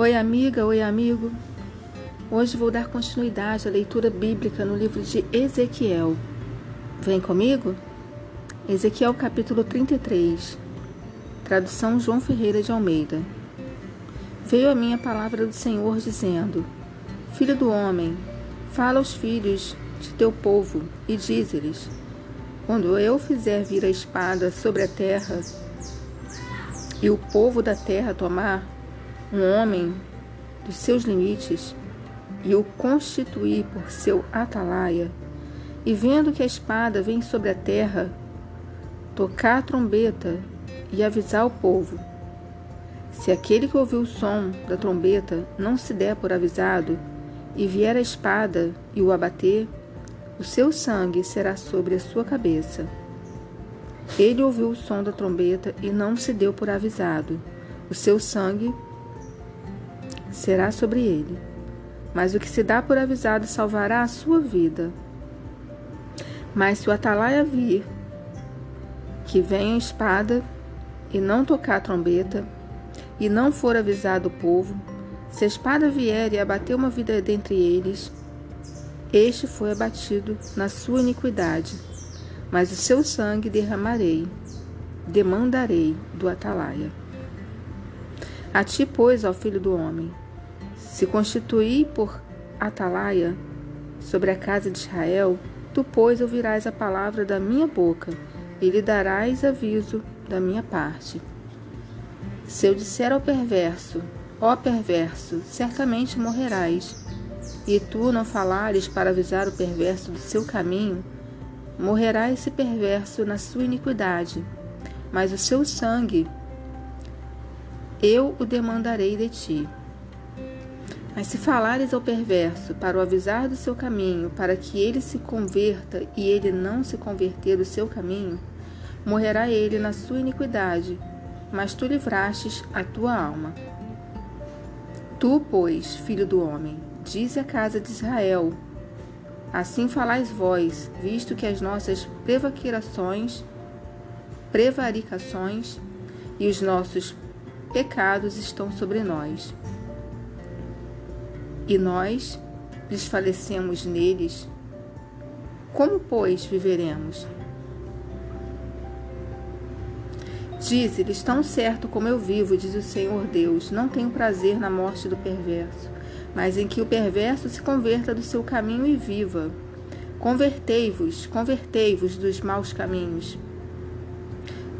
Oi, amiga, oi, amigo. Hoje vou dar continuidade à leitura bíblica no livro de Ezequiel. Vem comigo? Ezequiel capítulo 33. Tradução João Ferreira de Almeida. Veio a minha palavra do Senhor dizendo: Filho do homem, fala aos filhos de teu povo e dize-lhes: Quando eu fizer vir a espada sobre a terra e o povo da terra tomar um homem dos seus limites e o constituir por seu atalaia, e vendo que a espada vem sobre a terra, tocar a trombeta e avisar o povo. Se aquele que ouviu o som da trombeta não se der por avisado, e vier a espada e o abater, o seu sangue será sobre a sua cabeça. Ele ouviu o som da trombeta e não se deu por avisado. O seu sangue será sobre ele. Mas o que se dá por avisado salvará a sua vida. Mas se o atalaia vir que vem a espada e não tocar a trombeta, e não for avisado o povo, se a espada vier e abater uma vida dentre eles, este foi abatido na sua iniquidade, mas o seu sangue derramarei, demandarei do atalaia. A ti, pois, ó filho do homem, se constituí por atalaia sobre a casa de Israel, tu, pois, ouvirás a palavra da minha boca e lhe darás aviso da minha parte. Se eu disser ao perverso, ó perverso, certamente morrerás, e tu não falares para avisar o perverso do seu caminho, morrerá esse perverso na sua iniquidade, mas o seu sangue eu o demandarei de ti. Mas se falares ao perverso para o avisar do seu caminho, para que ele se converta e ele não se converter do seu caminho, morrerá ele na sua iniquidade, mas tu livrastes a tua alma. Tu, pois, filho do homem, dize à casa de Israel: Assim falais vós, visto que as nossas prevaricações, prevaricações e os nossos pecados estão sobre nós e nós desfalecemos neles, como, pois, viveremos? Dize-lhes: Tão certo como eu vivo, diz o Senhor Deus, não tenho prazer na morte do perverso, mas em que o perverso se converta do seu caminho e viva. Convertei-vos, convertei-vos dos maus caminhos.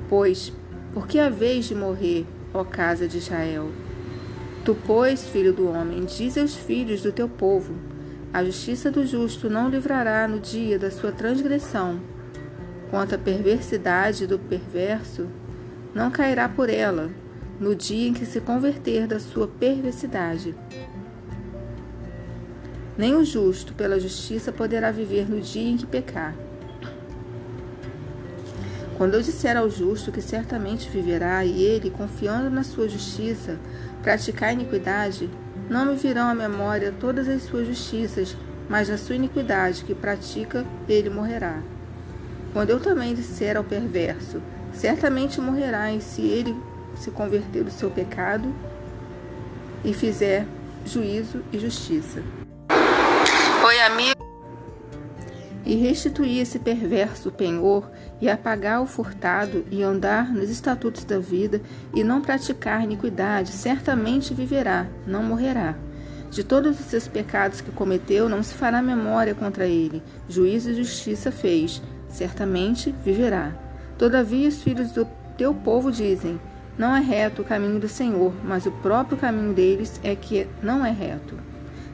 Pois, por que haveis de morrer, ó casa de Israel? Tu, pois, filho do homem, diz aos filhos do teu povo: a justiça do justo não livrará no dia da sua transgressão. Quanto à perversidade do perverso, não cairá por ela no dia em que se converter da sua perversidade. Nem o justo pela justiça poderá viver no dia em que pecar. Quando eu disser ao justo que certamente viverá, e ele, confiando na sua justiça, praticar iniquidade, não me virão à memória todas as suas justiças, mas na sua iniquidade que pratica, ele morrerá. Quando eu também disser ao perverso, certamente morrerá, e se ele se converter do seu pecado e fizer juízo e justiça. E restituir esse perverso penhor, e apagar o furtado, e andar nos estatutos da vida, e não praticar iniquidade, certamente viverá, não morrerá. De todos os seus pecados que cometeu, não se fará memória contra ele. Juízo e justiça fez, certamente viverá. Todavia, os filhos do teu povo dizem: Não é reto o caminho do Senhor, mas o próprio caminho deles é que não é reto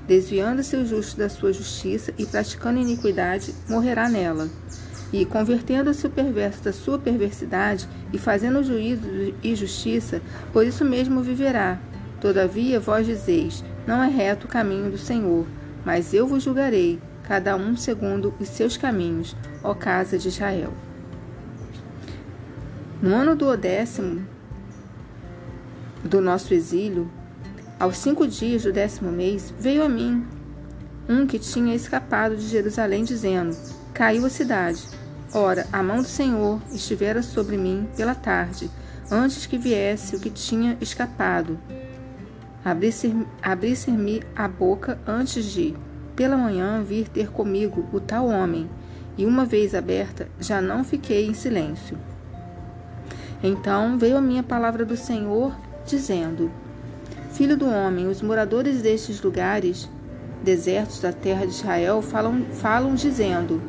desviando-se o justo da sua justiça e praticando iniquidade, morrerá nela. E, convertendo-se o perverso da sua perversidade e fazendo juízo e justiça, por isso mesmo viverá. Todavia, vós dizeis: Não é reto o caminho do Senhor, mas eu vos julgarei, cada um segundo os seus caminhos, ó casa de Israel. No ano do décimo do nosso exílio, aos cinco dias do décimo mês, veio a mim um que tinha escapado de Jerusalém, dizendo: Caiu a cidade. Ora, a mão do Senhor estivera sobre mim pela tarde, antes que viesse o que tinha escapado. abrisse-me a boca antes de, pela manhã, vir ter comigo o tal homem, e uma vez aberta, já não fiquei em silêncio. Então veio a minha palavra do Senhor, dizendo: Filho do homem, os moradores destes lugares, desertos da terra de Israel, falam, falam dizendo: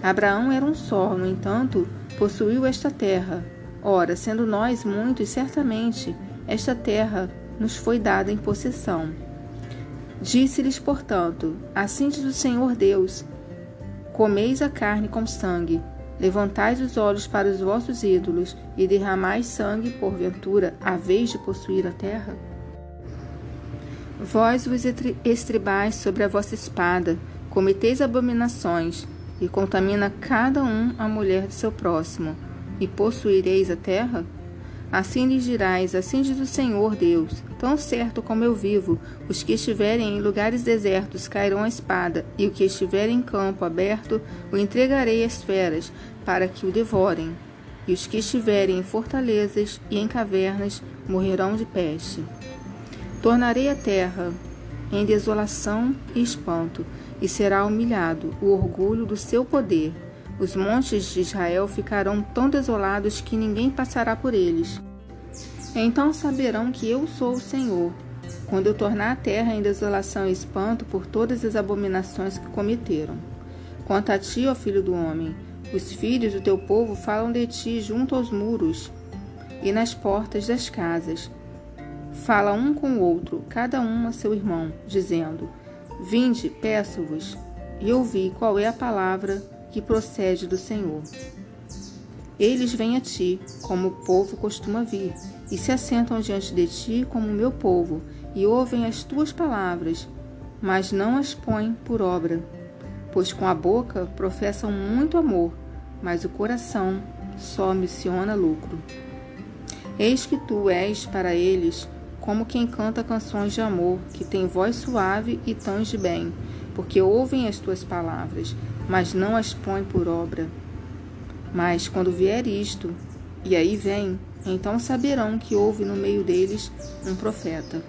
Abraão era um só, no entanto, possuiu esta terra. Ora, sendo nós muitos, certamente esta terra nos foi dada em possessão. Disse-lhes, portanto: Assim diz o Senhor Deus: Comeis a carne com sangue, levantais os olhos para os vossos ídolos e derramais sangue, porventura, a vez de possuir a terra? Vós vos estribais sobre a vossa espada, cometeis abominações, e contamina cada um a mulher de seu próximo, e possuireis a terra? Assim lhes dirás, assim diz o Senhor Deus: Tão certo como eu vivo, os que estiverem em lugares desertos cairão a espada, e o que estiver em campo aberto o entregarei às feras, para que o devorem. E os que estiverem em fortalezas e em cavernas morrerão de peste. Tornarei a terra em desolação e espanto, e será humilhado o orgulho do seu poder os montes de Israel ficarão tão desolados que ninguém passará por eles. Então saberão que eu sou o Senhor, quando eu tornar a terra em desolação e espanto por todas as abominações que cometeram. Quanto a ti, ó filho do homem, os filhos do teu povo falam de ti junto aos muros e nas portas das casas. Fala um com o outro, cada um a seu irmão, dizendo: Vinde, peço-vos, e ouvi qual é a palavra que procede do Senhor. Eles vêm a ti, como o povo costuma vir, e se assentam diante de ti como o meu povo, e ouvem as tuas palavras, mas não as põem por obra. Pois com a boca professam muito amor, mas o coração só missiona lucro. Eis que tu és para eles como quem canta canções de amor, que tem voz suave e tons de bem, porque ouvem as tuas palavras, mas não as põe por obra. Mas quando vier isto, e aí vem, então saberão que houve no meio deles um profeta.